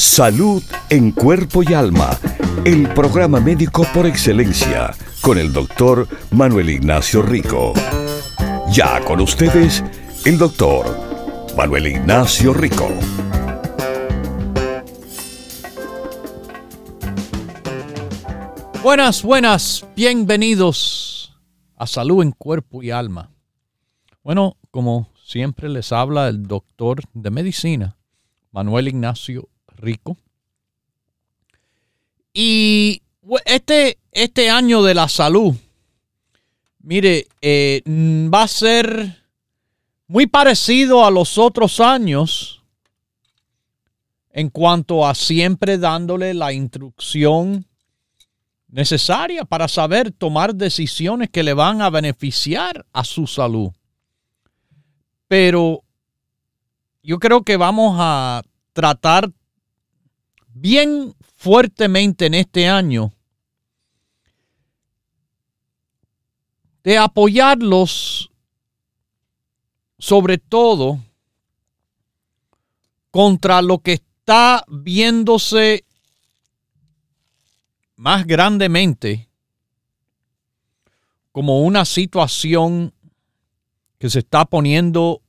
Salud en cuerpo y alma. El programa médico por excelencia con el doctor Manuel Ignacio Rico. Ya con ustedes, el doctor Manuel Ignacio Rico. Buenas, buenas, bienvenidos a Salud en Cuerpo y Alma. Bueno, como siempre les habla el doctor de medicina, Manuel Ignacio Rico. Y este, este año de la salud, mire, eh, va a ser muy parecido a los otros años en cuanto a siempre dándole la instrucción necesaria para saber tomar decisiones que le van a beneficiar a su salud. Pero yo creo que vamos a tratar bien fuertemente en este año de apoyarlos sobre todo contra lo que está viéndose más grandemente como una situación que se está poniendo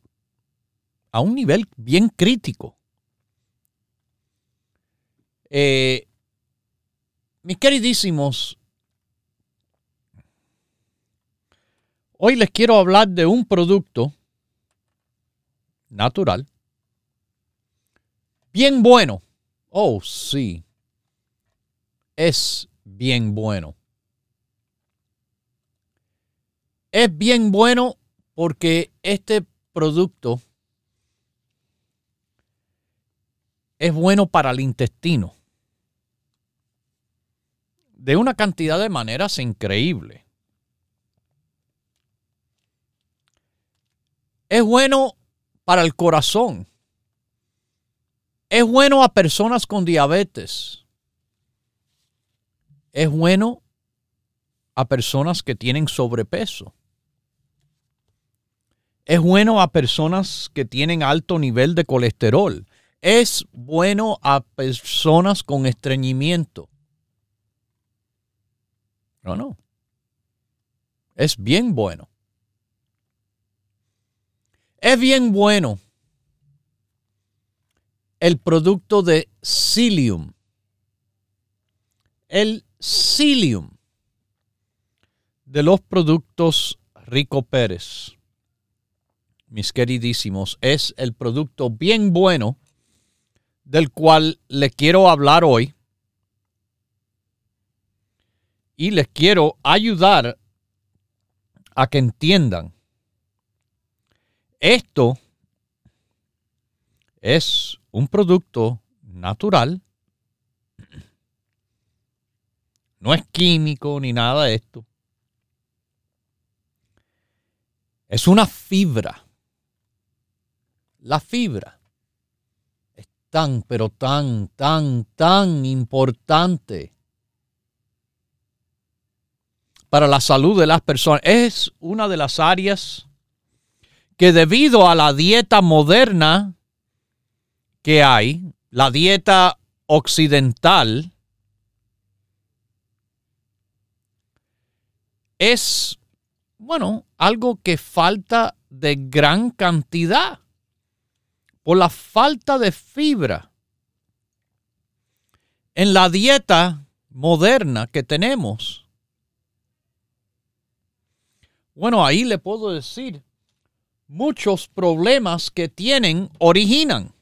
a un nivel bien crítico. Eh, mis queridísimos, hoy les quiero hablar de un producto natural, bien bueno. Oh, sí, es bien bueno. Es bien bueno porque este producto es bueno para el intestino de una cantidad de maneras increíble. Es bueno para el corazón. Es bueno a personas con diabetes. Es bueno a personas que tienen sobrepeso. Es bueno a personas que tienen alto nivel de colesterol. Es bueno a personas con estreñimiento. No, no. Es bien bueno. Es bien bueno el producto de Cilium. El Cilium de los productos Rico Pérez, mis queridísimos, es el producto bien bueno del cual le quiero hablar hoy y les quiero ayudar a que entiendan. Esto es un producto natural. No es químico ni nada de esto. Es una fibra. La fibra es tan, pero tan, tan, tan importante para la salud de las personas. Es una de las áreas que debido a la dieta moderna que hay, la dieta occidental, es, bueno, algo que falta de gran cantidad por la falta de fibra. En la dieta moderna que tenemos, bueno, ahí le puedo decir, muchos problemas que tienen originan.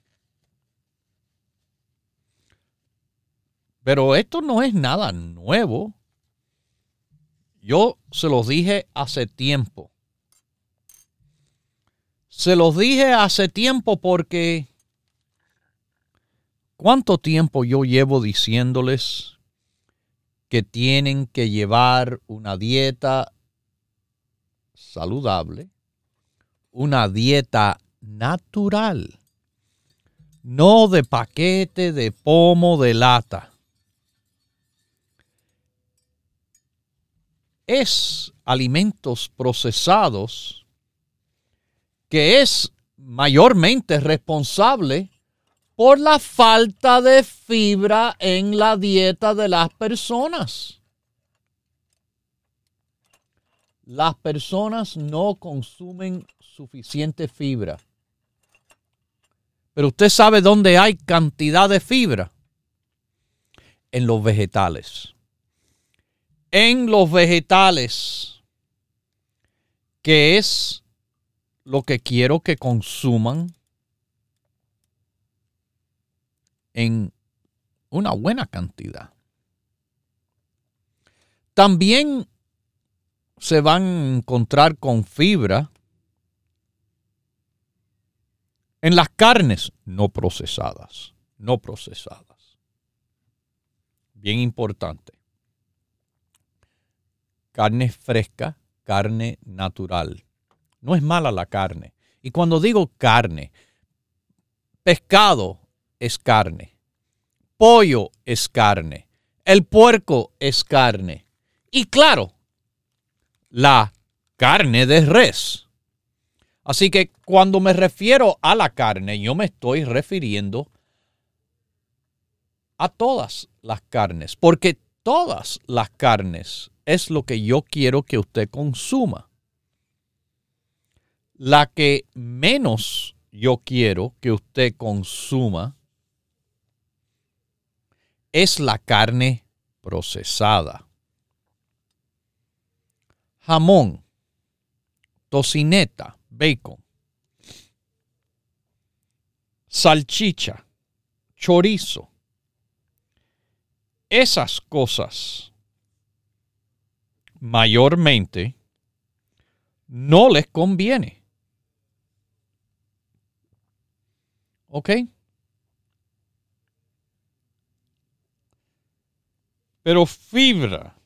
Pero esto no es nada nuevo. Yo se los dije hace tiempo. Se los dije hace tiempo porque ¿cuánto tiempo yo llevo diciéndoles que tienen que llevar una dieta saludable, una dieta natural, no de paquete, de pomo, de lata. Es alimentos procesados que es mayormente responsable por la falta de fibra en la dieta de las personas. Las personas no consumen suficiente fibra. Pero usted sabe dónde hay cantidad de fibra. En los vegetales. En los vegetales, que es lo que quiero que consuman en una buena cantidad. También se van a encontrar con fibra en las carnes no procesadas, no procesadas. Bien importante. Carne fresca, carne natural. No es mala la carne. Y cuando digo carne, pescado, es carne. Pollo es carne. El puerco es carne. Y claro, la carne de res. Así que cuando me refiero a la carne, yo me estoy refiriendo a todas las carnes, porque todas las carnes es lo que yo quiero que usted consuma. La que menos yo quiero que usted consuma es la carne procesada. Jamón, tocineta, bacon, salchicha, chorizo. Esas cosas mayormente no les conviene. ¿Ok? Pero fibra,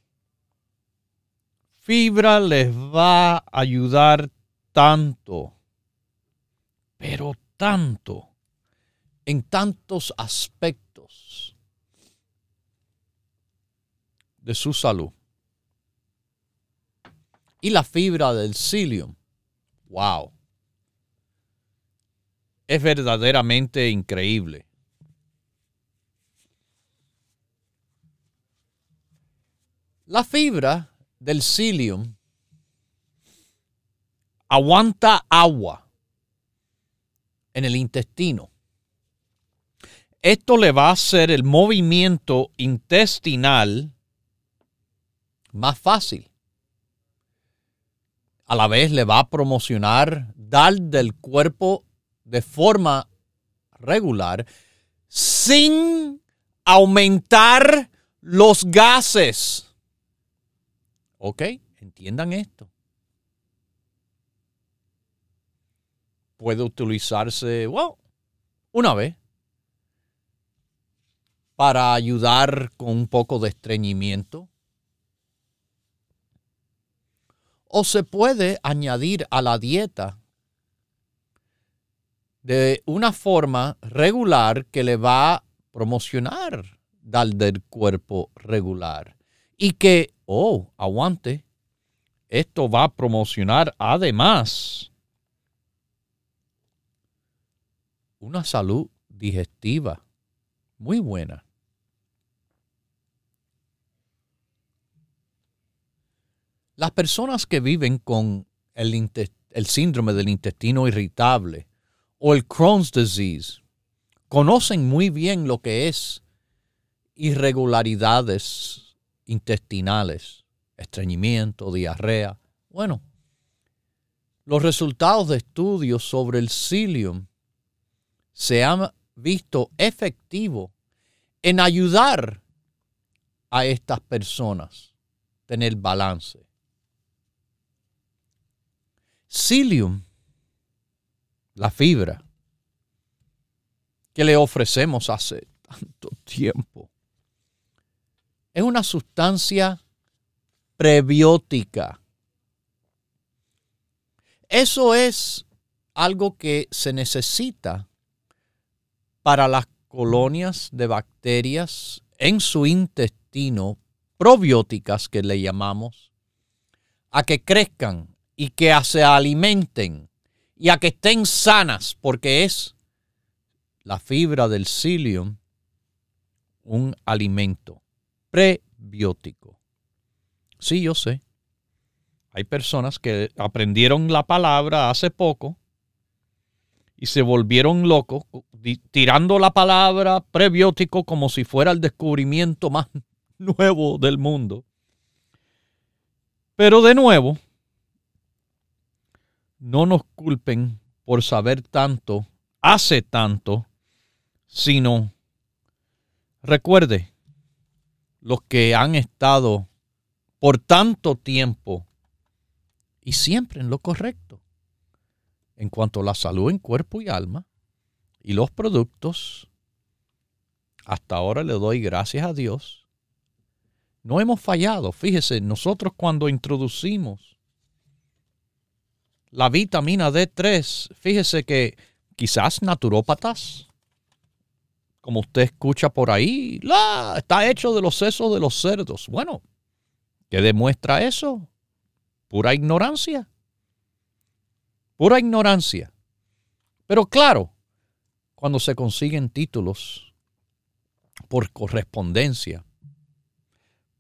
fibra les va a ayudar tanto, pero tanto, en tantos aspectos de su salud. Y la fibra del psyllium, wow, es verdaderamente increíble. La fibra del psyllium aguanta agua en el intestino. Esto le va a hacer el movimiento intestinal más fácil. A la vez le va a promocionar dar del cuerpo de forma regular sin aumentar los gases. ¿Ok? Entiendan esto. Puede utilizarse, wow, una vez para ayudar con un poco de estreñimiento. O se puede añadir a la dieta de una forma regular que le va a promocionar dar del cuerpo regular y que oh, aguante, esto va a promocionar además una salud digestiva muy buena. Las personas que viven con el, el, síndrome del intestino irritable o el Crohn's disease conocen muy bien lo que es irregularidades intestinales, estreñimiento, diarrea. Bueno, los resultados de estudios sobre el psyllium se han visto efectivo en ayudar a estas personas a tener balance. Psyllium, la fibra que le ofrecemos hace tanto tiempo, es una sustancia prebiótica. Eso es algo que se necesita para las colonias de bacterias en su intestino, probióticas que le llamamos, a que crezcan y que se alimenten y a que estén sanas, porque es la fibra del psyllium un alimento prebiótico. Sí, yo sé. Hay personas que aprendieron la palabra hace poco y se volvieron locos tirando la palabra prebiótico como si fuera el descubrimiento más nuevo del mundo. Pero de nuevo, no nos culpen por saber tanto, hace tanto, sino recuerde, los que han estado por tanto tiempo y siempre en lo correcto en cuanto a la salud en cuerpo y alma y los productos, hasta ahora le doy gracias a Dios. No hemos fallado. Fíjese, nosotros cuando introducimos la vitamina D3, fíjese que quizás naturópatas, como usted escucha por ahí, la, está hecho de los sesos de los cerdos. Bueno, ¿qué demuestra eso? Pura ignorancia. Pura ignorancia. Pero claro, cuando se consiguen títulos por correspondencia,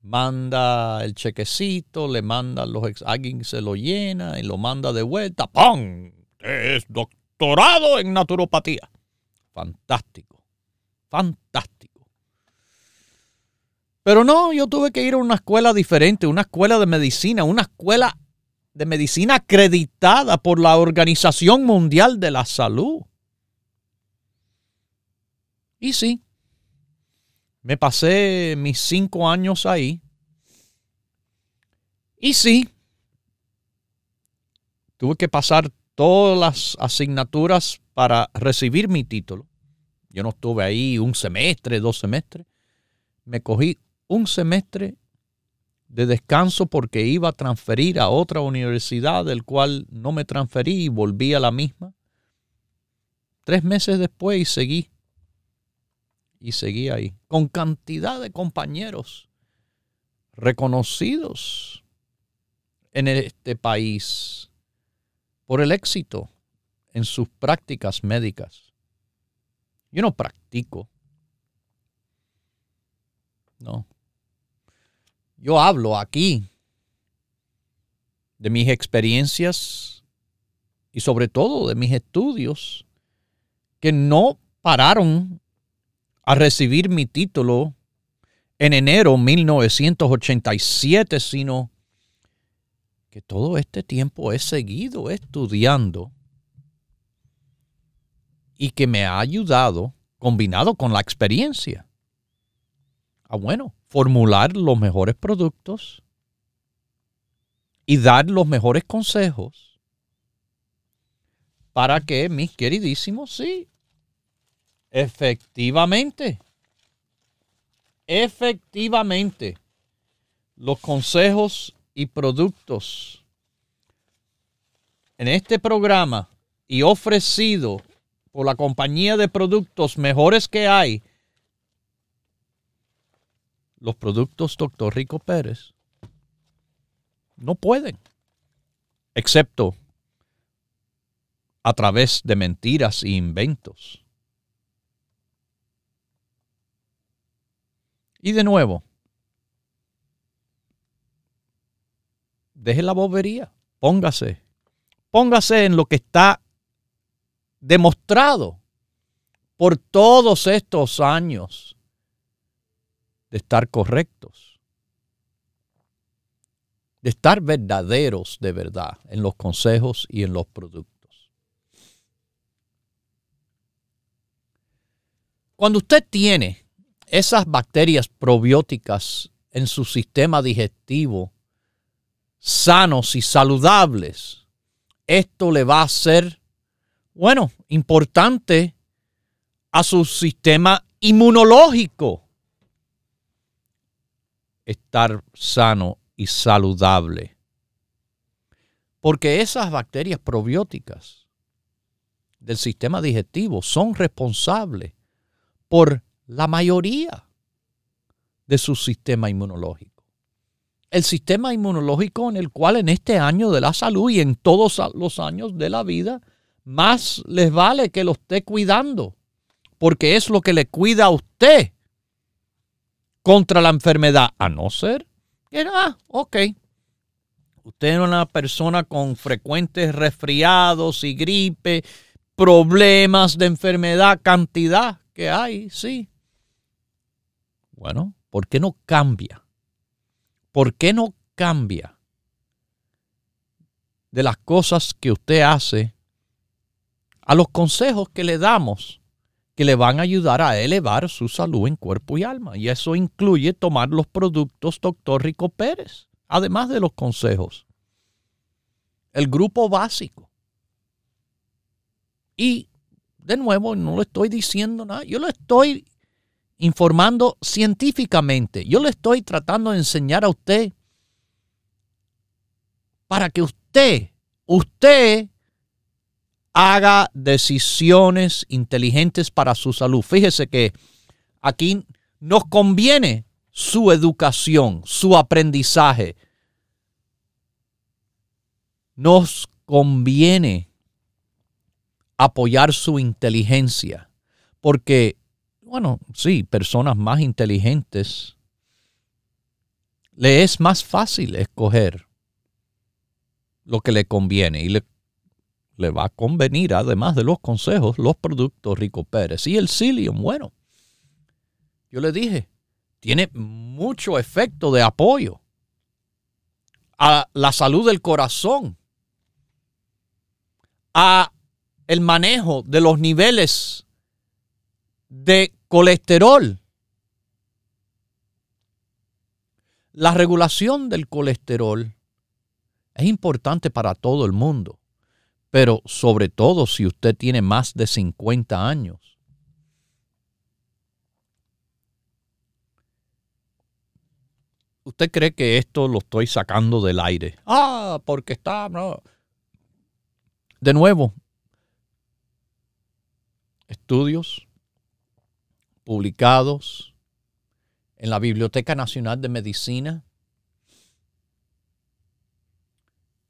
manda el chequecito, le manda los ex, alguien se lo llena y lo manda de vuelta, ¡pum! Es doctorado en naturopatía. Fantástico, fantástico. Pero no, yo tuve que ir a una escuela diferente, una escuela de medicina, una escuela de medicina acreditada por la Organización Mundial de la Salud. Y sí, me pasé mis cinco años ahí. Y sí, tuve que pasar todas las asignaturas para recibir mi título. Yo no estuve ahí un semestre, dos semestres. Me cogí un semestre de descanso porque iba a transferir a otra universidad del cual no me transferí y volví a la misma. Tres meses después y seguí. Y seguí ahí, con cantidad de compañeros reconocidos en este país por el éxito en sus prácticas médicas. Yo no practico. No, yo hablo aquí de mis experiencias y sobre todo de mis estudios que no pararon a recibir mi título en enero de 1987, sino que todo este tiempo he seguido estudiando y que me ha ayudado, combinado con la experiencia, a bueno, formular los mejores productos y dar los mejores consejos para que mis queridísimos, sí, efectivamente, efectivamente, los consejos y productos en este programa y ofrecido por la compañía de productos mejores que hay, los productos Dr. Rico Pérez no pueden, excepto a través de mentiras e inventos. Y de nuevo, deje la bobería, póngase, póngase en lo que está demostrado por todos estos años de estar correctos, de estar verdaderos de verdad en los consejos y en los productos. Cuando usted tiene esas bacterias probióticas en su sistema digestivo sanos y saludables, esto le va a ser, bueno, importante a su sistema inmunológico estar sano y saludable. Porque esas bacterias probióticas del sistema digestivo son responsables por la mayoría de su sistema inmunológico. El sistema inmunológico en el cual en este año de la salud y en todos los años de la vida, más les vale que lo esté cuidando, porque es lo que le cuida a usted contra la enfermedad, a no ser que, ah, ok, usted es una persona con frecuentes resfriados y gripe, problemas de enfermedad, cantidad que hay, sí. Bueno, ¿por qué no cambia? ¿Por qué no cambia de las cosas que usted hace a los consejos que le damos que le van a ayudar a elevar su salud en cuerpo y alma? Y eso incluye tomar los productos Dr. Rico Pérez, además de los consejos. El grupo básico. Y de nuevo, no le estoy diciendo nada, yo lo estoy informando científicamente. Yo le estoy tratando de enseñar a usted para que usted, usted haga decisiones inteligentes para su salud. Fíjese que aquí nos conviene su educación, su aprendizaje. Nos conviene apoyar su inteligencia. Porque, bueno, sí, personas más inteligentes, le es más fácil escoger lo que le conviene y le, le va a convenir, además de los consejos, los productos Rico Pérez. Y el psyllium, bueno, yo le dije, tiene mucho efecto de apoyo a la salud del corazón, a el manejo de los niveles de colesterol. La regulación del colesterol es importante para todo el mundo, pero sobre todo si usted tiene más de 50 años. ¿Usted cree que esto lo estoy sacando del aire? Ah, porque está... De nuevo, estudios publicados en la Biblioteca Nacional de Medicina.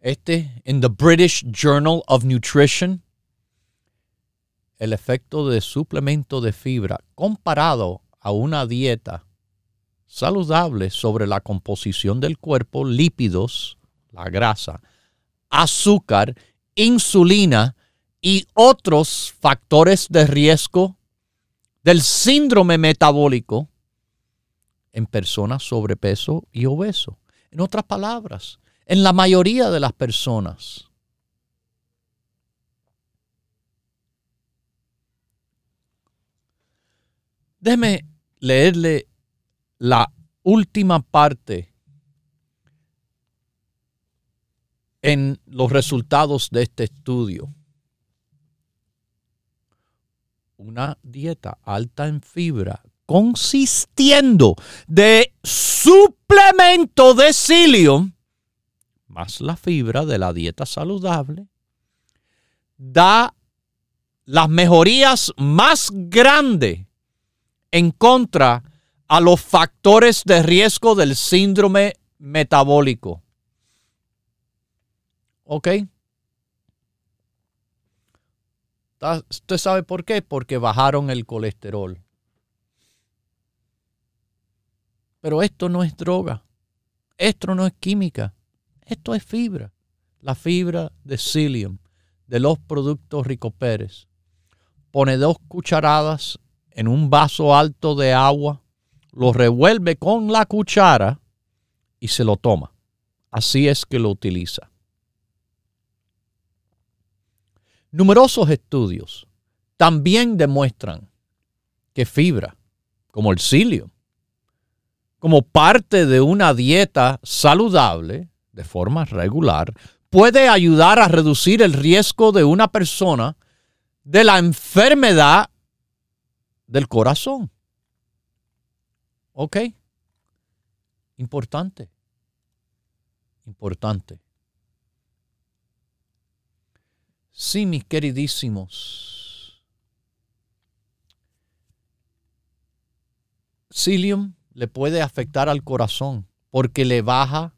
Este, en The British Journal of Nutrition, el efecto de suplemento de fibra comparado a una dieta saludable sobre la composición del cuerpo, lípidos, la grasa, azúcar, insulina, y otros factores de riesgo del síndrome metabólico en personas sobrepeso y obeso. En otras palabras, en la mayoría de las personas. Déjeme leerle la última parte en los resultados de este estudio. una dieta alta en fibra consistiendo de suplemento de psyllium más la fibra de la dieta saludable da las mejorías más grandes en contra a los factores de riesgo del síndrome metabólico. ¿Ok? ¿Usted sabe por qué? Porque bajaron el colesterol. Pero esto no es droga. Esto no es química. Esto es fibra. La fibra de psyllium de los productos Rico Pérez. Pone dos cucharadas en un vaso alto de agua, lo revuelve con la cuchara y se lo toma. Así es que lo utiliza. Numerosos estudios también demuestran que fibra, como el psyllium, como parte de una dieta saludable de forma regular, puede ayudar a reducir el riesgo de una persona de la enfermedad del corazón. ¿Ok? Importante. Importante. Sí, mis queridísimos. Psyllium le puede afectar al corazón porque le baja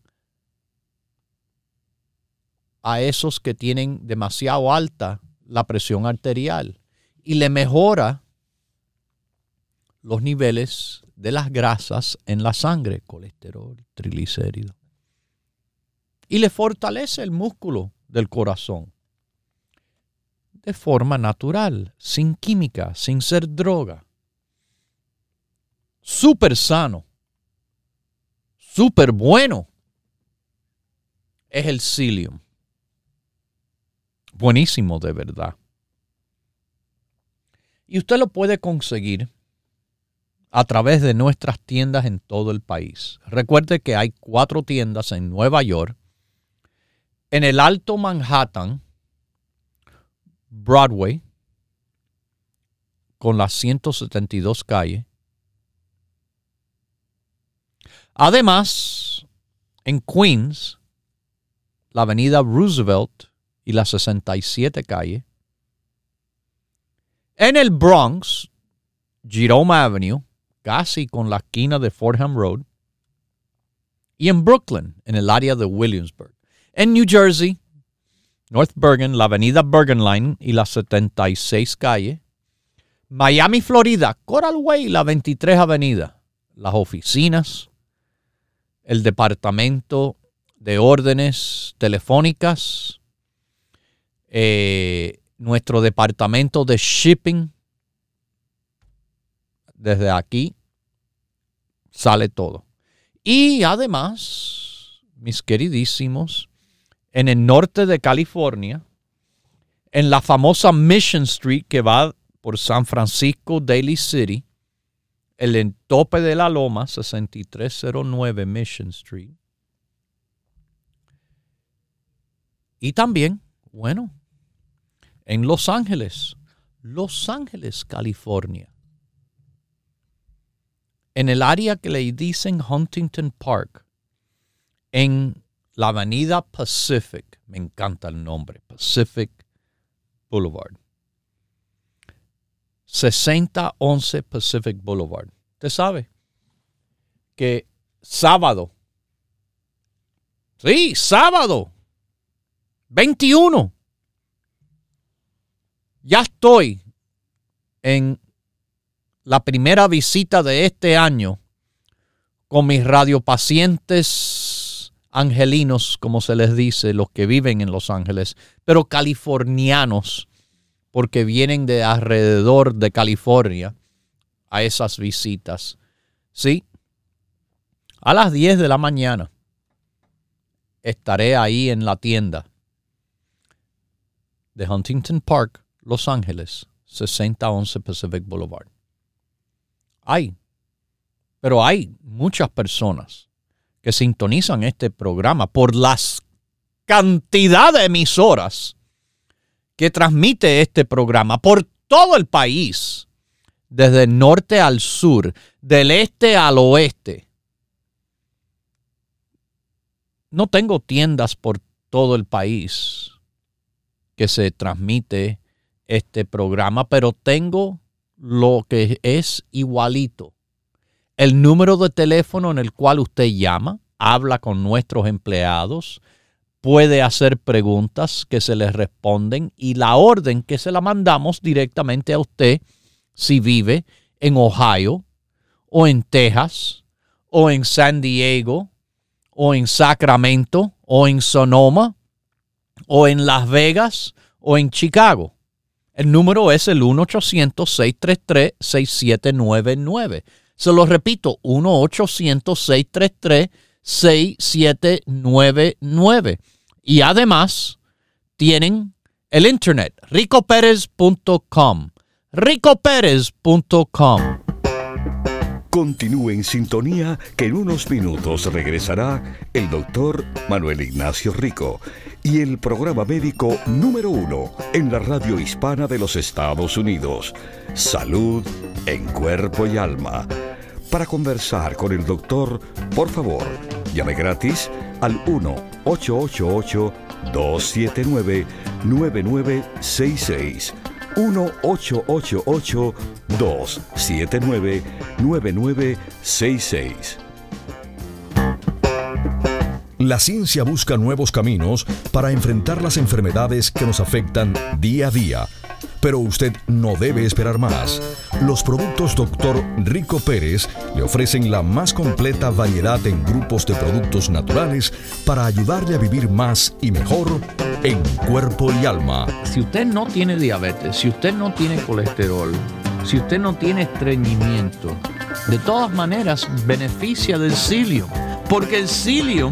a esos que tienen demasiado alta la presión arterial y le mejora los niveles de las grasas en la sangre, colesterol, triglicéridos. Y le fortalece el músculo del corazón de forma natural, sin química, sin ser droga. Súper sano, súper bueno es el psyllium. Buenísimo de verdad. Y usted lo puede conseguir a través de nuestras tiendas en todo el país. Recuerde que hay cuatro tiendas en Nueva York, en el Alto Manhattan, Broadway, con las 172 calles. Además, en Queens, la avenida Roosevelt y la 67 calle. En el Bronx, Jerome Avenue, casi con la esquina de Fordham Road. Y en Brooklyn, en el área de Williamsburg. En New Jersey, North Bergen, la avenida Bergen Line y la 76 calle. Miami, Florida, Coral Way, la 23 avenida. Las oficinas, el departamento de órdenes telefónicas, eh, nuestro departamento de shipping. Desde aquí sale todo. Y además, mis queridísimos, en el norte de California, en la famosa Mission Street que va por San Francisco, Daly City, el entope de la Loma, 6309 Mission Street. Y también, bueno, en Los Ángeles, Los Ángeles, California. En el área que le dicen Huntington Park, en la avenida Pacific, me encanta el nombre, Pacific Boulevard. 6011 Pacific Boulevard. Usted sabe que sábado, sí, sábado, 21, ya estoy en la primera visita de este año con mis radiopacientes angelinos, como se les dice, los que viven en Los Ángeles, pero californianos, porque vienen de alrededor de California a esas visitas. Sí, a las 10 de la mañana estaré ahí en la tienda de Huntington Park los Ángeles, 6011 Pacific Boulevard. Hay, pero hay muchas personas que sintonizan este programa por las cantidad de emisoras que transmite este programa por todo el país, desde el norte al sur, del este al oeste. No tengo tiendas por todo el país que se transmite este programa, pero tengo lo que es igualito. El número de teléfono en el cual usted llama, habla con nuestros empleados, puede hacer preguntas que se les responden y la orden que se la mandamos directamente a usted si vive en Ohio o en Texas o en San Diego o en Sacramento o en Sonoma o en Las Vegas o en Chicago. El número es el 1-800-633-6799. Se lo repito, 1-800-633-6799. Y además tienen el internet, ricoperez.com. ricoperez.com. Continúe en sintonía que en unos minutos regresará el doctor Manuel Ignacio Rico y el programa médico número uno en la radio hispana de los Estados Unidos. Salud en cuerpo y alma Para conversar con el doctor, por favor, llame gratis al 1-888-279-9966. 1-888-279-9966. La ciencia busca nuevos caminos para enfrentar las enfermedades que nos afectan día a día. Pero usted no debe esperar más. Los productos Dr. Rico Pérez le ofrecen la más completa variedad en grupos de productos naturales para ayudarle a vivir más y mejor en cuerpo y alma. Si usted no tiene diabetes, si usted no tiene colesterol, si usted no tiene estreñimiento, de todas maneras beneficia del psyllium, porque el psyllium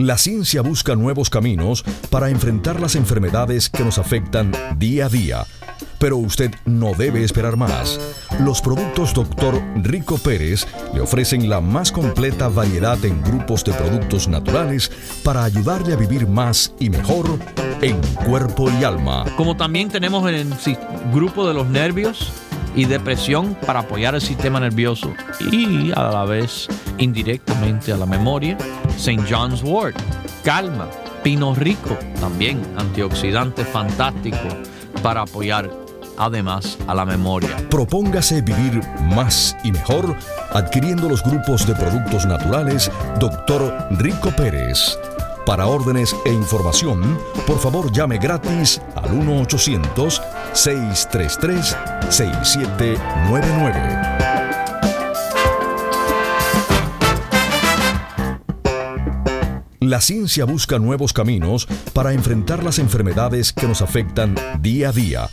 La ciencia busca nuevos caminos para enfrentar las enfermedades que nos afectan día a día. Pero usted no debe esperar más. Los productos Dr. Rico Pérez le ofrecen la más completa variedad en grupos de productos naturales para ayudarle a vivir más y mejor en cuerpo y alma. Como también tenemos el grupo de los nervios y depresión para apoyar el sistema nervioso y a la vez indirectamente a la memoria. St. John's Wort, calma, pino rico, también antioxidante fantástico para apoyar además a la memoria. Propóngase vivir más y mejor adquiriendo los grupos de productos naturales Dr. Rico Pérez. Para órdenes e información, por favor llame gratis al 1-800-633-6799. La ciencia busca nuevos caminos para enfrentar las enfermedades que nos afectan día a día.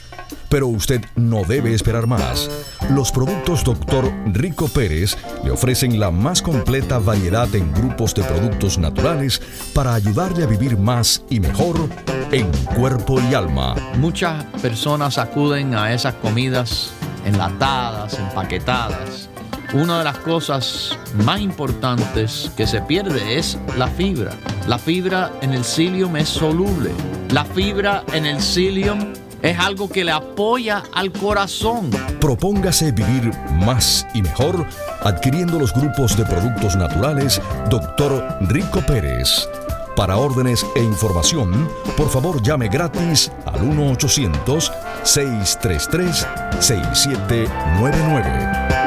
Pero usted no debe esperar más. Los productos Dr. Rico Pérez le ofrecen la más completa variedad en grupos de productos naturales para ayudarle a vivir más y mejor en cuerpo y alma. Muchas personas acuden a esas comidas enlatadas, empaquetadas. Una de las cosas más importantes que se pierde es la fibra. La fibra en el psyllium es soluble. La fibra en el psyllium es algo que le apoya al corazón. Propóngase vivir más y mejor adquiriendo los grupos de productos naturales Dr. Rico Pérez. Para órdenes e información, por favor llame gratis al 1-800-633-6799.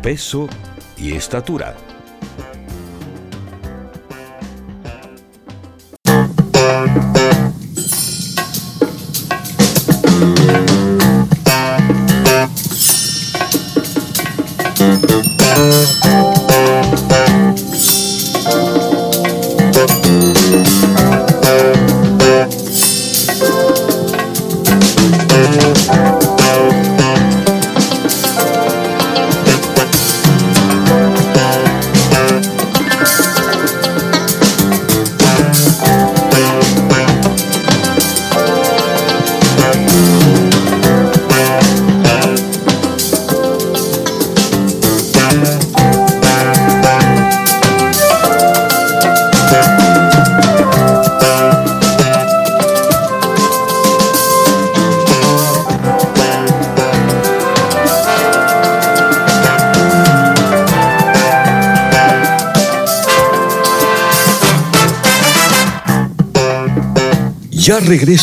peso y estatura.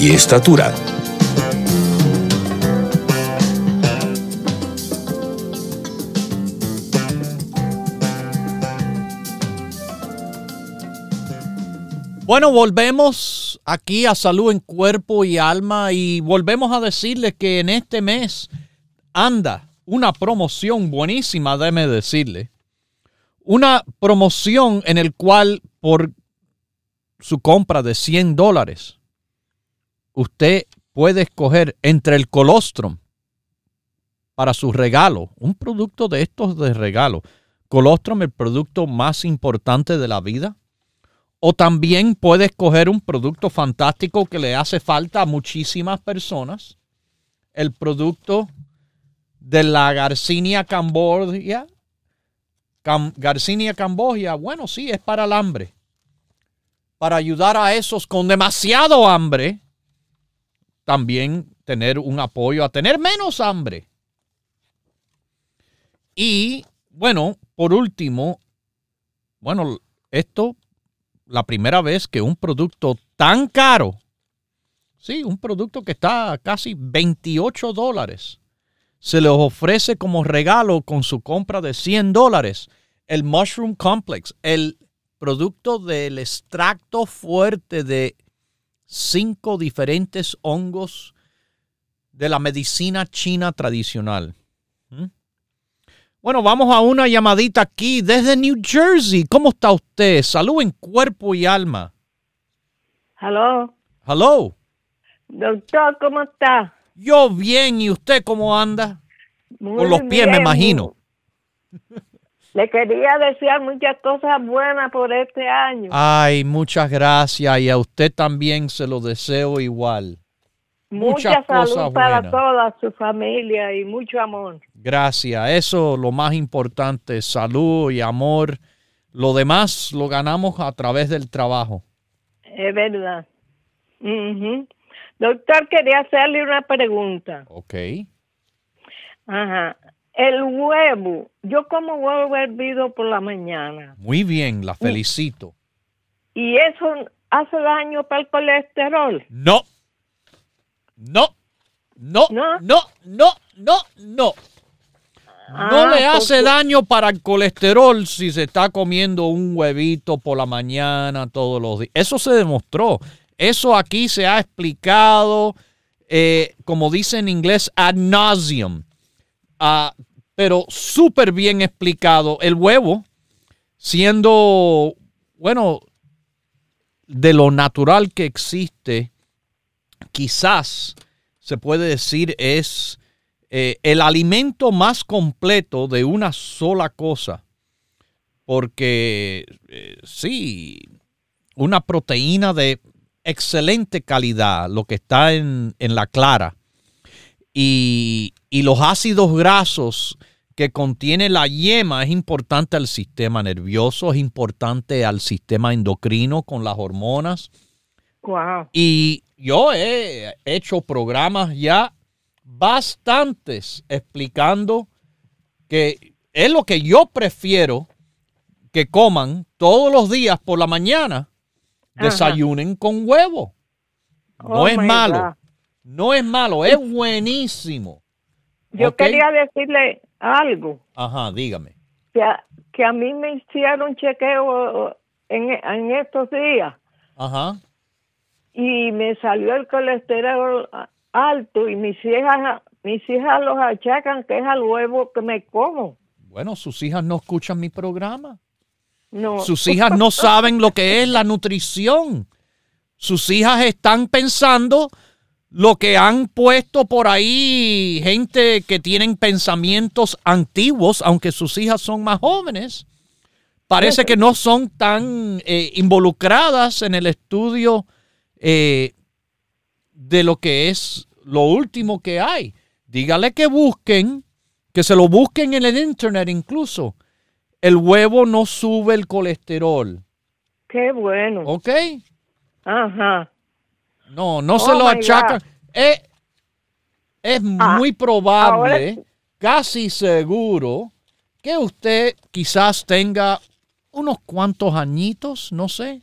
y estatura. Bueno, volvemos aquí a salud en cuerpo y alma y volvemos a decirles que en este mes anda una promoción buenísima, déme decirle. Una promoción en el cual por su compra de 100 dólares, usted puede escoger entre el colostrum para su regalo, un producto de estos de regalo. Colostrum, el producto más importante de la vida o también puede escoger un producto fantástico que le hace falta a muchísimas personas. El producto de la Garcinia cambogia. Garcinia cambogia, bueno, sí, es para el hambre. Para ayudar a esos con demasiado hambre, también tener un apoyo a tener menos hambre. Y bueno, por último, bueno, esto la primera vez que un producto tan caro, sí, un producto que está a casi 28 dólares, se les ofrece como regalo con su compra de 100 dólares el Mushroom Complex, el producto del extracto fuerte de cinco diferentes hongos de la medicina china tradicional. ¿Mm? Bueno, vamos a una llamadita aquí desde New Jersey. ¿Cómo está usted? Salud en cuerpo y alma. Hello. Hello. Doctor, ¿cómo está? Yo bien, ¿y usted cómo anda? Con los pies, me imagino. Le quería desear muchas cosas buenas por este año. Ay, muchas gracias y a usted también se lo deseo igual. Mucha salud para toda su familia y mucho amor. Gracias. Eso lo más importante, salud y amor. Lo demás lo ganamos a través del trabajo. Es verdad. Doctor, quería hacerle una pregunta. Ok. Ajá. El huevo, yo como huevo hervido por la mañana. Muy bien, la felicito. ¿Y eso hace daño para el colesterol? No. No, no, no, no, no, no, no. No le ah, hace daño para el colesterol si se está comiendo un huevito por la mañana todos los días. Eso se demostró. Eso aquí se ha explicado, eh, como dice en inglés, ad nauseum. Ah, pero súper bien explicado. El huevo, siendo, bueno, de lo natural que existe, quizás se puede decir es eh, el alimento más completo de una sola cosa. Porque eh, sí, una proteína de excelente calidad, lo que está en, la clara, y, y los ácidos grasos que contiene la yema es importante al sistema nervioso, es importante al sistema endocrino con las hormonas. Wow. Y yo he hecho programas ya bastantes explicando que es lo que yo prefiero que coman todos los días por la mañana, desayunen con huevo. No oh es malo, no es malo, es buenísimo. Yo quería decirle algo. Ajá, dígame. Que a, que a mí me hicieron chequeo en, en estos días. Ajá y me salió el colesterol alto y mis hijas mis hijas los achacan que es al huevo que me como. Bueno, sus hijas no escuchan mi programa. No. Sus hijas no saben lo que es la nutrición. Sus hijas están pensando lo que han puesto por ahí gente que tienen pensamientos antiguos, aunque sus hijas son más jóvenes. Parece que no son tan eh, involucradas en el estudio eh, de lo que es lo último que hay. dígale que busquen, que se lo busquen en el internet incluso. El huevo no sube el colesterol. Qué bueno. ¿Ok? Ajá. No, no se Oh, lo my achacan. God. Es, es Ah, muy probable, casi seguro, que usted quizás tenga unos cuantos añitos, no sé.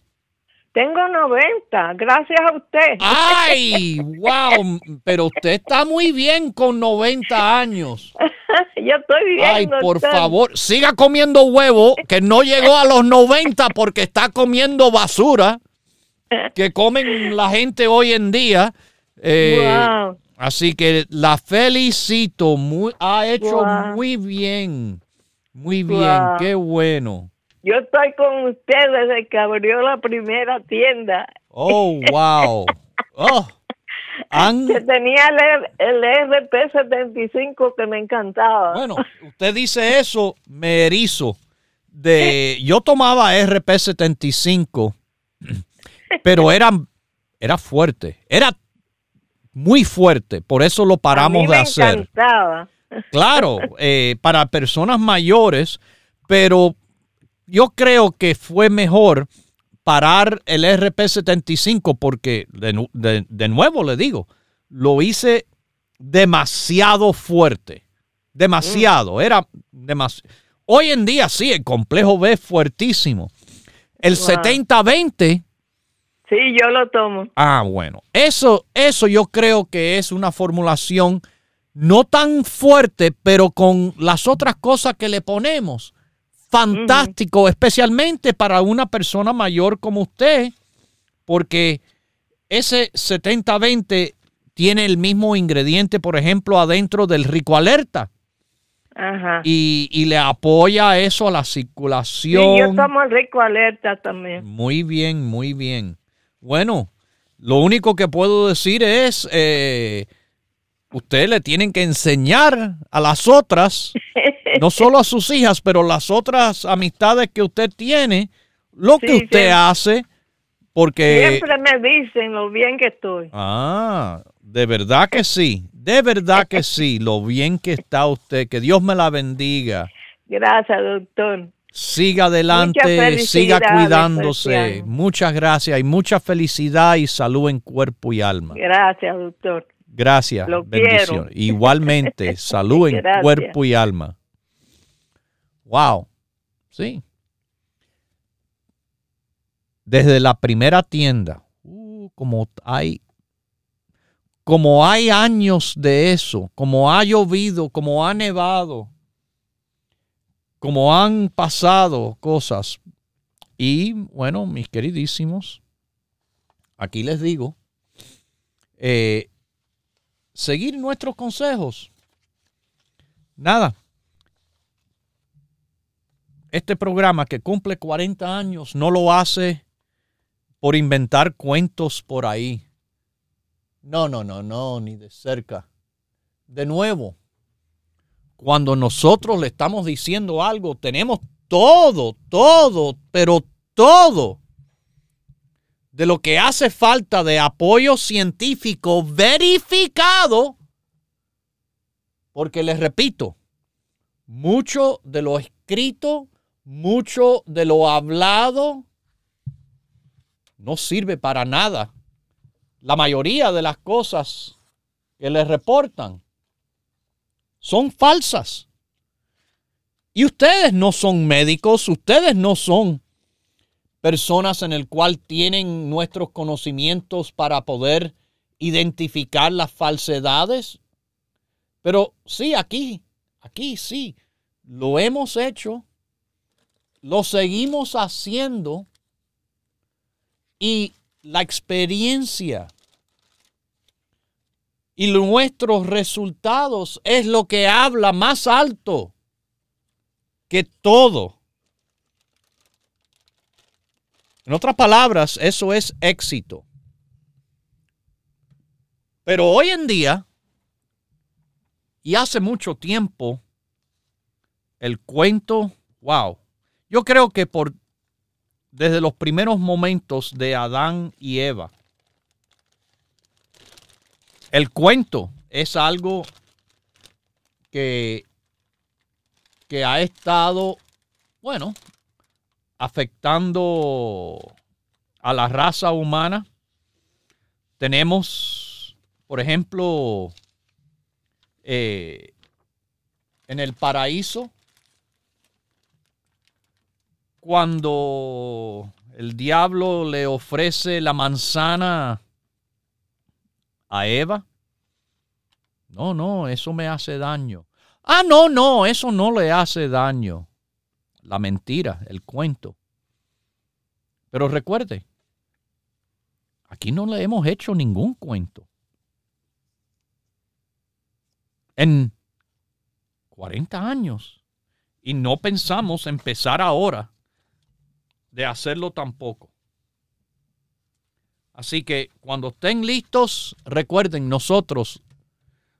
Tengo 90, gracias a usted. ¡Ay! ¡Wow! Pero usted está muy bien con 90 años. Yo estoy bien. Ay, por favor, siga comiendo huevo, que no llegó a los 90 porque está comiendo basura que comen la gente hoy en día. Eh, Wow. Así que la felicito, muy, ha hecho Wow. muy bien, muy bien, Wow. qué bueno. Yo estoy con usted desde que abrió la primera tienda. Oh, wow. Oh, han- Que tenía el, el RP75 que me encantaba. bueno, usted dice eso, me erizo. De, yo tomaba RP75, pero era, era fuerte, era muy fuerte, por eso lo a paramos de hacer. encantaba. Claro, eh, para personas mayores, pero yo creo que fue mejor parar el RP75 porque, de, de- de nuevo le digo, lo hice demasiado fuerte. Demasiado, era demasiado. Hoy en día sí, el complejo B es fuertísimo. El Wow. 70-20 Sí, yo lo tomo. Ah, bueno. Eso, eso yo creo que es una formulación no tan fuerte, pero con las otras cosas que le ponemos. Fantástico, especialmente para una persona mayor como usted, porque ese 70-20 tiene el mismo ingrediente, por ejemplo, adentro del rico alerta Ajá. y, y le apoya eso a la Sí, circulación. yo tomo el rico alerta también. Muy bien, muy bien. Bueno, lo único que puedo decir es, eh, usted le tienen que enseñar a las otras, no solo a sus hijas, pero las otras amistades que usted tiene, lo que usted hace, porque... Siempre me dicen lo bien que estoy. Ah, de verdad que sí, de verdad que sí, lo bien que está usted, que Dios me la bendiga. Gracias, doctor. Siga adelante, siga cuidándose. Muchas gracias y mucha felicidad y salud en cuerpo y alma. Gracias, doctor. Gracias. Lo quiero. Igualmente, salud en Gracias. cuerpo y alma. Wow. Sí. Desde la primera tienda, uh, como hay como hay años de eso, como ha llovido, como ha nevado, como han pasado cosas. Y bueno, mis queridísimos, aquí les digo, eh, seguir nuestros consejos. Nada. Este programa que cumple 40 años no lo hace por inventar cuentos por ahí. No, no, no, no, ni de cerca. De nuevo, cuando nosotros le estamos diciendo algo, tenemos todo, todo, pero todo de lo que hace falta de apoyo científico verificado, porque les repito, mucho de lo escrito, mucho de lo hablado, no sirve para nada. La mayoría de las cosas que les reportan son falsas. Y ustedes no son médicos, ustedes no son personas en el cual tienen nuestros conocimientos para poder identificar las falsedades. Pero sí, aquí, aquí sí, lo hemos hecho, lo seguimos haciendo y la experiencia y nuestros resultados es lo que habla más alto que todo. En otras palabras, eso es éxito. Pero hoy en día, y hace mucho tiempo, el cuento, wow, yo creo que por desde los primeros momentos de Adán y Eva, el cuento es algo que, que ha estado, bueno, afectando a la raza humana. Tenemos, por ejemplo, eh, en el paraíso, cuando el diablo le ofrece la manzana a Eva. No, no, eso me hace daño. Ah, no, no, eso no le hace daño. La mentira, el cuento. Pero recuerde, aquí no le hemos hecho ningún cuento. En 40 años. Y no pensamos empezar ahora de hacerlo tampoco. Así que cuando estén listos, recuerden, nosotros,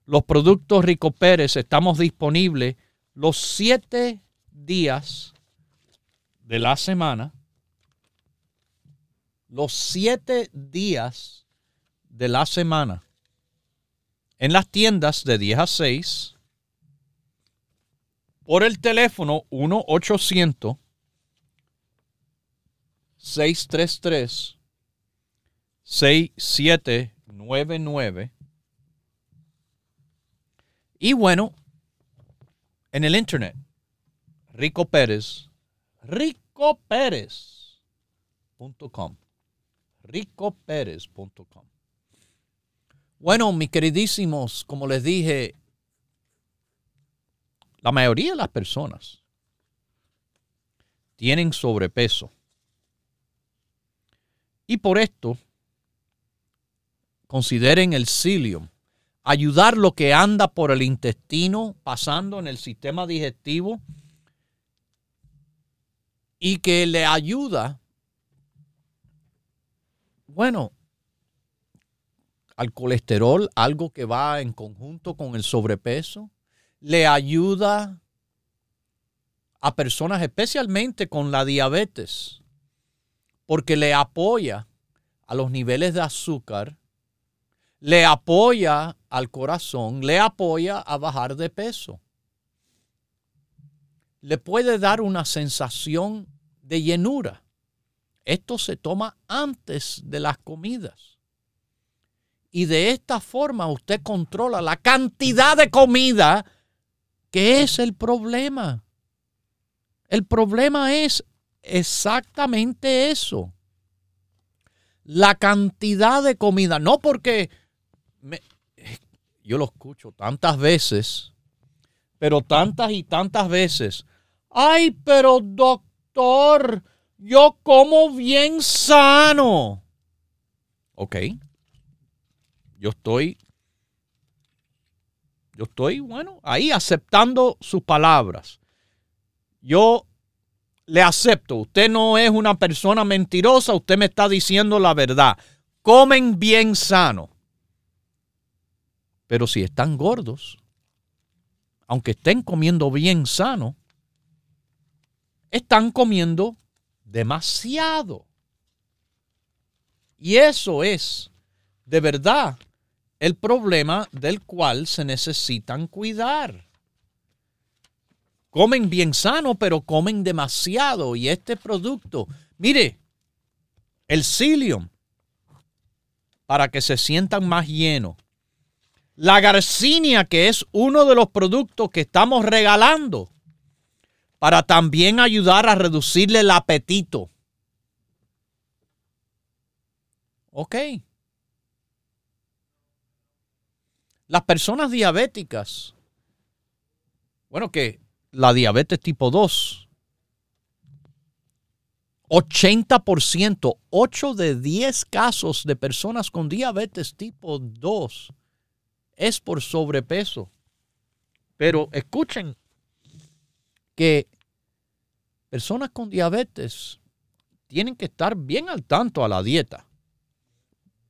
los productos Rico Pérez, estamos disponibles los siete días de la semana. Los siete días de la semana. En las tiendas de 10 a 6. Por el teléfono 1 800 633 6799. Y bueno, en el internet, Rico Pérez, ricopérez.com. ricopérez.com. Bueno, mis queridísimos, como les dije, la mayoría de las personas tienen sobrepeso. Y por esto, consideren el psyllium, ayudar lo que anda por el intestino, pasando en el sistema digestivo, y que le ayuda, bueno, al colesterol, algo que va en conjunto con el sobrepeso, le ayuda a personas especialmente con la diabetes porque le apoya a los niveles de azúcar, le apoya al corazón, le apoya a bajar de peso. Le puede dar una sensación de llenura. Esto se toma antes de las comidas. Y de esta forma usted controla la cantidad de comida que es el problema. El problema es exactamente eso. La cantidad de comida, no porque yo lo escucho tantas veces, pero tantas y tantas veces. Ay, pero doctor, yo como bien sano. Ok. Yo estoy, yo estoy, bueno, ahí aceptando sus palabras. Yo le acepto, usted no es una persona mentirosa, usted me está diciendo la verdad. Comen bien sano. Pero si están gordos, aunque estén comiendo bien sano, están comiendo demasiado. Y eso es, de verdad, el problema del cual se necesitan cuidar comen bien sano, pero comen demasiado. Y este producto, mire, el psyllium, para que se sientan más llenos. La garcinia, que es uno de los productos que estamos regalando, para también ayudar a reducirle el apetito. Ok. Las personas diabéticas, bueno, que la diabetes tipo 2. 80%, 8 de 10 casos de personas con diabetes tipo 2 es por sobrepeso. Pero escuchen que personas con diabetes tienen que estar bien al tanto a la dieta.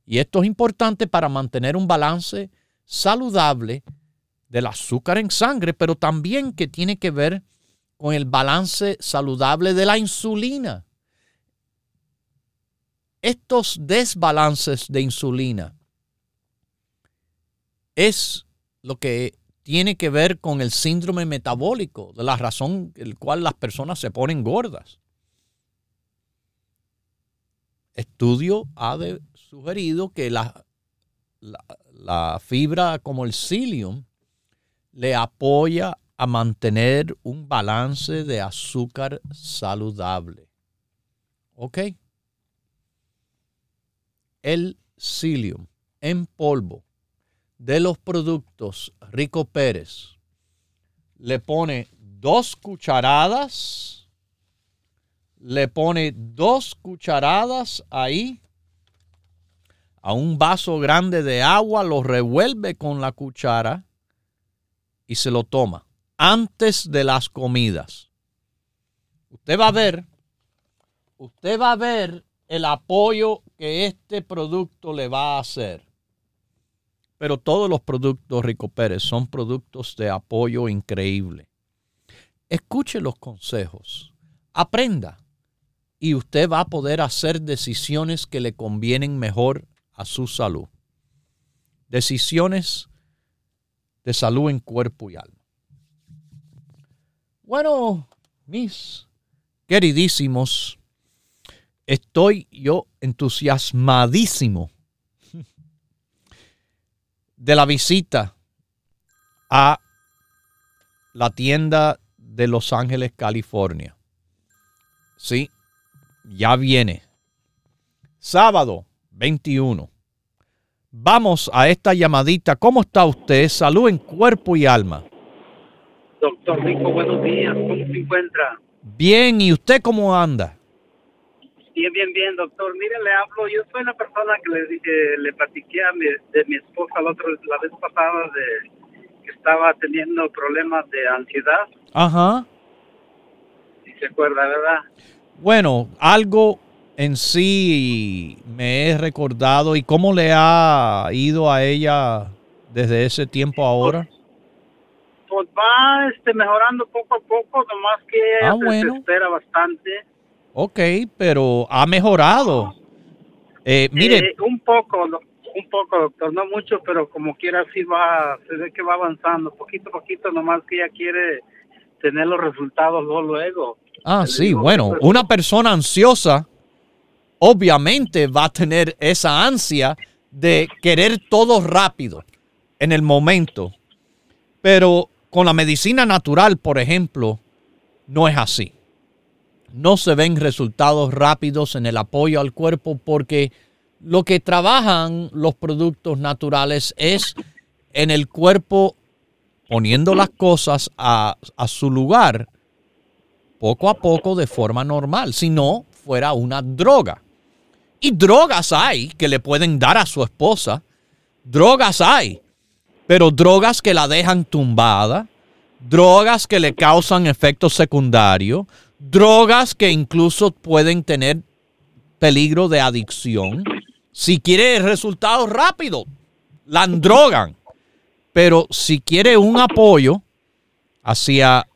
Y esto es importante para mantener un balance saludable del azúcar en sangre, pero también que tiene que ver con el balance saludable de la insulina. Estos desbalances de insulina es lo que tiene que ver con el síndrome metabólico, de la razón la cual las personas se ponen gordas. Estudio ha sugerido que la, la, fibra como el psyllium le apoya a mantener un balance de azúcar saludable. ¿Ok? El psyllium en polvo de los productos Rico Pérez le pone dos cucharadas, le pone dos cucharadas ahí a un vaso grande de agua, lo revuelve con la cuchara y se lo toma antes de las comidas. Usted va a ver, usted va a ver el apoyo que este producto le va a hacer. Pero todos los productos Rico Pérez son productos de apoyo increíble. Escuche los consejos, aprenda y usted va a poder hacer decisiones que le convienen mejor a su salud. Decisiones de salud en cuerpo y alma. Bueno, mis queridísimos, estoy yo entusiasmadísimo de la visita a la tienda de Los Ángeles, California. Sí, ya viene. Sábado 21. Vamos a esta llamadita. ¿Cómo está usted? Salud en cuerpo y alma. Doctor Rico, buenos días. ¿Cómo se encuentra? Bien, ¿y usted cómo anda? Bien, bien, bien, doctor. Mire, le hablo. Yo soy la persona que le dije, le platiqué a mi, de mi esposa la, otra, la vez pasada de que estaba teniendo problemas de ansiedad. Ajá. Si se acuerda, ¿verdad? Bueno, algo en sí me he recordado y cómo le ha ido a ella desde ese tiempo ahora. Pues, va este, mejorando poco a poco, nomás que ella ah, se espera bastante. Ok, pero ha mejorado. Eh, mire. Eh, un poco, un poco, doctor, no mucho, pero como quiera sí va, se ve que va avanzando, poquito a poquito, nomás que ella quiere tener los resultados luego. Ah, sí, bueno, una persona ansiosa obviamente va a tener esa ansia de querer todo rápido en el momento. Pero con la medicina natural, por ejemplo, no es así no se ven resultados rápidos en el apoyo al cuerpo porque lo que trabajan los productos naturales es en el cuerpo poniendo las cosas a, su lugar poco a poco de forma normal, si no fuera una droga. Y drogas hay que le pueden dar a su esposa, drogas hay, pero drogas que la dejan tumbada, drogas que le causan efectos secundarios, drogas que incluso pueden tener peligro de adicción. Si quiere resultados rápidos, la drogan. Pero si quiere un apoyo hacia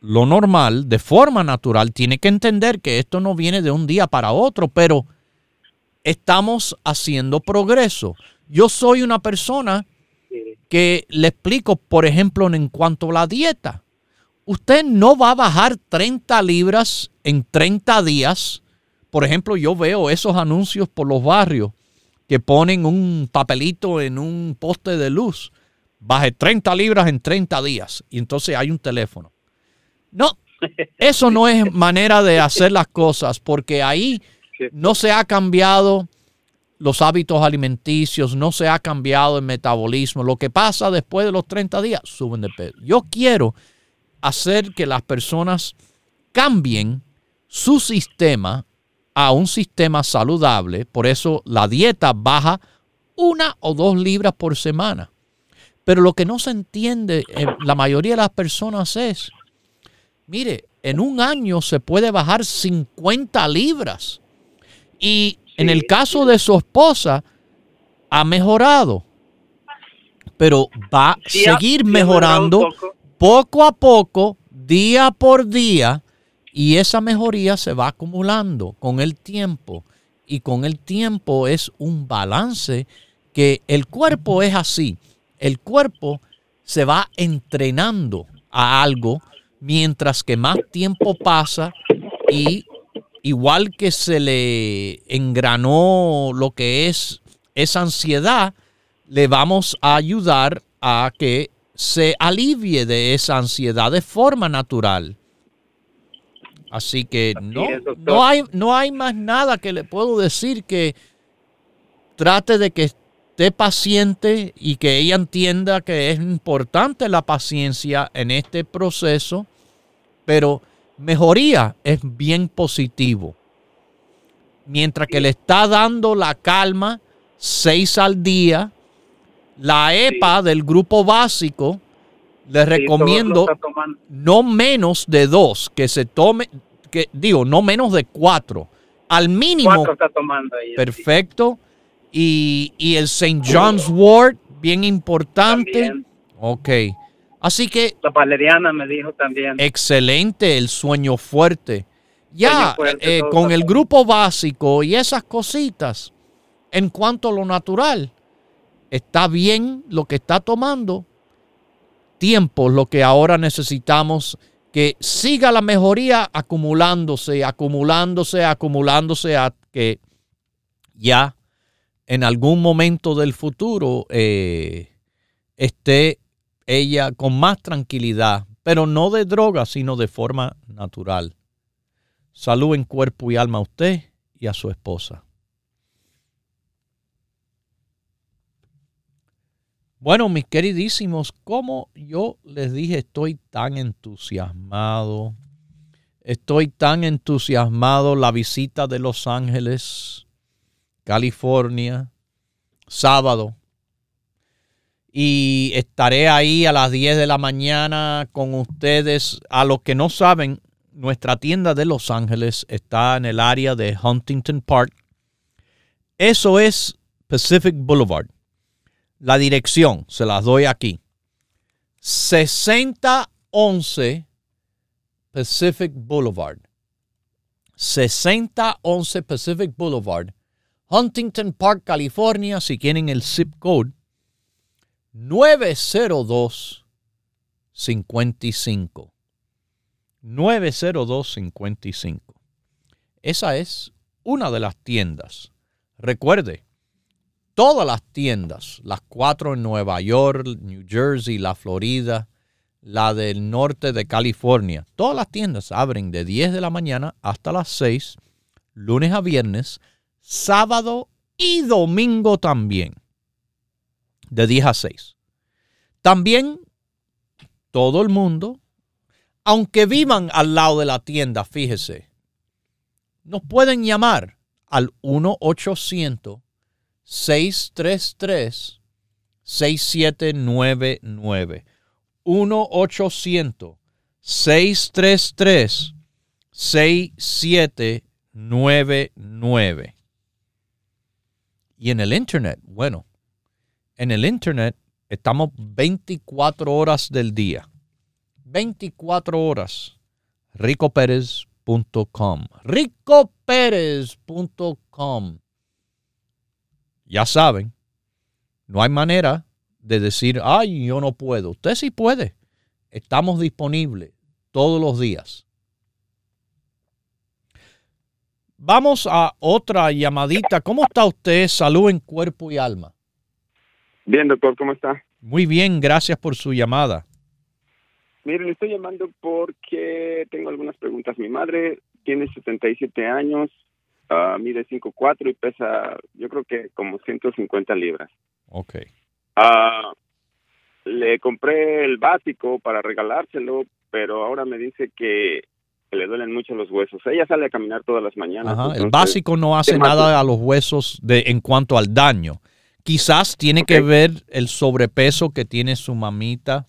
lo normal, de forma natural, tiene que entender que esto no viene de un día para otro, pero estamos haciendo progreso. Yo soy una persona que le explico, por ejemplo, en cuanto a la dieta usted no va a bajar 30 libras en 30 días. Por ejemplo, yo veo esos anuncios por los barrios que ponen un papelito en un poste de luz. Baje 30 libras en 30 días y entonces hay un teléfono. No, eso no es manera de hacer las cosas porque ahí no se ha cambiado los hábitos alimenticios, no se ha cambiado el metabolismo. Lo que pasa después de los 30 días, suben de peso. Yo quiero hacer que las personas cambien su sistema a un sistema saludable. Por eso la dieta baja una o dos libras por semana. Pero lo que no se entiende en la mayoría de las personas es, mire, en un año se puede bajar 50 libras. Y en el caso de su esposa, ha mejorado. Pero va a seguir mejorando poco a poco, día por día, y esa mejoría se va acumulando con el tiempo. Y con el tiempo es un balance que el cuerpo es así. El cuerpo se va entrenando a algo mientras que más tiempo pasa y igual que se le engranó lo que es esa ansiedad, le vamos a ayudar a que se alivie de esa ansiedad de forma natural. Así que no, no, hay, no hay más nada que le puedo decir que trate de que esté paciente y que ella entienda que es importante la paciencia en este proceso, pero mejoría es bien positivo. Mientras que le está dando la calma seis al día, la EPA del grupo básico, le recomiendo no menos de dos, que se tome, que digo, no menos de cuatro. Al mínimo. Cuatro está tomando Perfecto. Y, el St. John's Wort, bien importante. Ok. Así que. La valeriana me dijo también. Excelente, el sueño fuerte. Ya, eh, con el grupo básico y esas cositas, en cuanto a lo natural, está bien lo que está tomando. Tiempo, lo que ahora necesitamos que siga la mejoría acumulándose, acumulándose, acumulándose a que ya en algún momento del futuro eh, esté ella con más tranquilidad, pero no de droga, sino de forma natural. Salud en cuerpo y alma a usted y a su esposa. Bueno, mis queridísimos, como yo les dije, estoy tan entusiasmado. Estoy tan entusiasmado la visita de Los Ángeles, California, sábado. Y estaré ahí a las 10 de la mañana con ustedes. A los que no saben, nuestra tienda de Los Ángeles está en el área de Huntington Park. Eso es Pacific Boulevard. La dirección se las doy aquí. 6011 Pacific Boulevard. 6011 Pacific Boulevard. Huntington Park, California, si quieren el zip code. 90255. 90255. Esa es una de las tiendas. Recuerde, todas las tiendas, las cuatro en Nueva York, New Jersey, la Florida, la del norte de California, todas las tiendas abren de 10 de la mañana hasta las 6, lunes a viernes, sábado y domingo también, de 10 a 6. También todo el mundo, aunque vivan al lado de la tienda, fíjese, nos pueden llamar al 1 800 633 6799 1 800 633 6799 Y en el Internet, bueno, en el Internet estamos 24 horas del día. 24 horas. RicoPérez.com. RicoPérez.com ya saben, no hay manera de decir, ay, yo no puedo. Usted sí puede. Estamos disponibles todos los días. Vamos a otra llamadita. ¿Cómo está usted? Salud en cuerpo y alma. Bien, doctor, ¿cómo está? Muy bien, gracias por su llamada. Mire, le estoy llamando porque tengo algunas preguntas. Mi madre tiene 77 años, uh, mide 5'4 y pesa, yo creo que como 150 libras. Ok. Uh, le compré el básico para regalárselo, pero ahora me dice que le duelen mucho los huesos. Ella sale a caminar todas las mañanas. el básico no hace nada a los huesos de, en cuanto al daño. Quizás tiene que ver el sobrepeso que tiene su mamita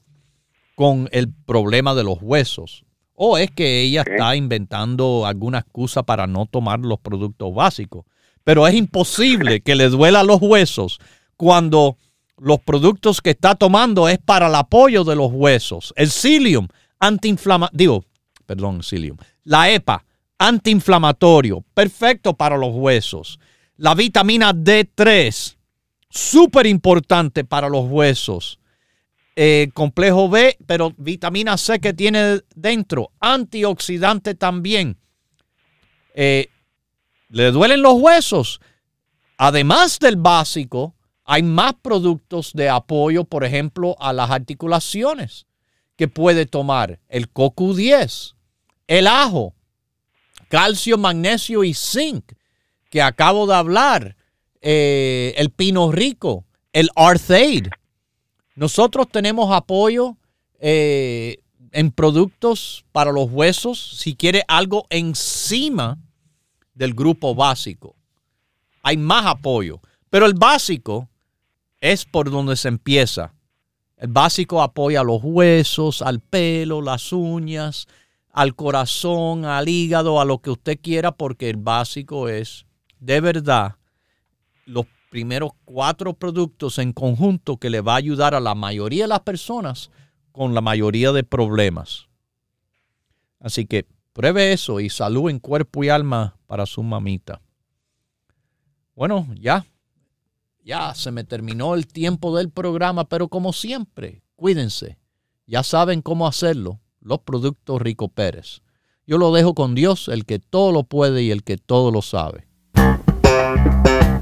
con el problema de los huesos. O es que ella está inventando alguna excusa para no tomar los productos básicos. Pero es imposible que le duela los huesos cuando los productos que está tomando es para el apoyo de los huesos. El psyllium, antiinflamatorio, digo, perdón, psyllium. La EPA, antiinflamatorio, perfecto para los huesos. La vitamina D3, súper importante para los huesos. Eh, complejo B, pero vitamina C que tiene dentro, antioxidante también. Eh, ¿Le duelen los huesos? Además del básico, hay más productos de apoyo, por ejemplo, a las articulaciones que puede tomar el CoQ10, el ajo, calcio, magnesio y zinc, que acabo de hablar, eh, el pino rico, el Arthaid. Nosotros tenemos apoyo eh, en productos para los huesos si quiere algo encima del grupo básico. Hay más apoyo, pero el básico es por donde se empieza. El básico apoya los huesos, al pelo, las uñas, al corazón, al hígado, a lo que usted quiera, porque el básico es de verdad los primeros cuatro productos en conjunto que le va a ayudar a la mayoría de las personas con la mayoría de problemas. Así que pruebe eso y salud en cuerpo y alma para su mamita. Bueno, ya, ya se me terminó el tiempo del programa, pero como siempre, cuídense. Ya saben cómo hacerlo, los productos Rico Pérez. Yo lo dejo con Dios, el que todo lo puede y el que todo lo sabe.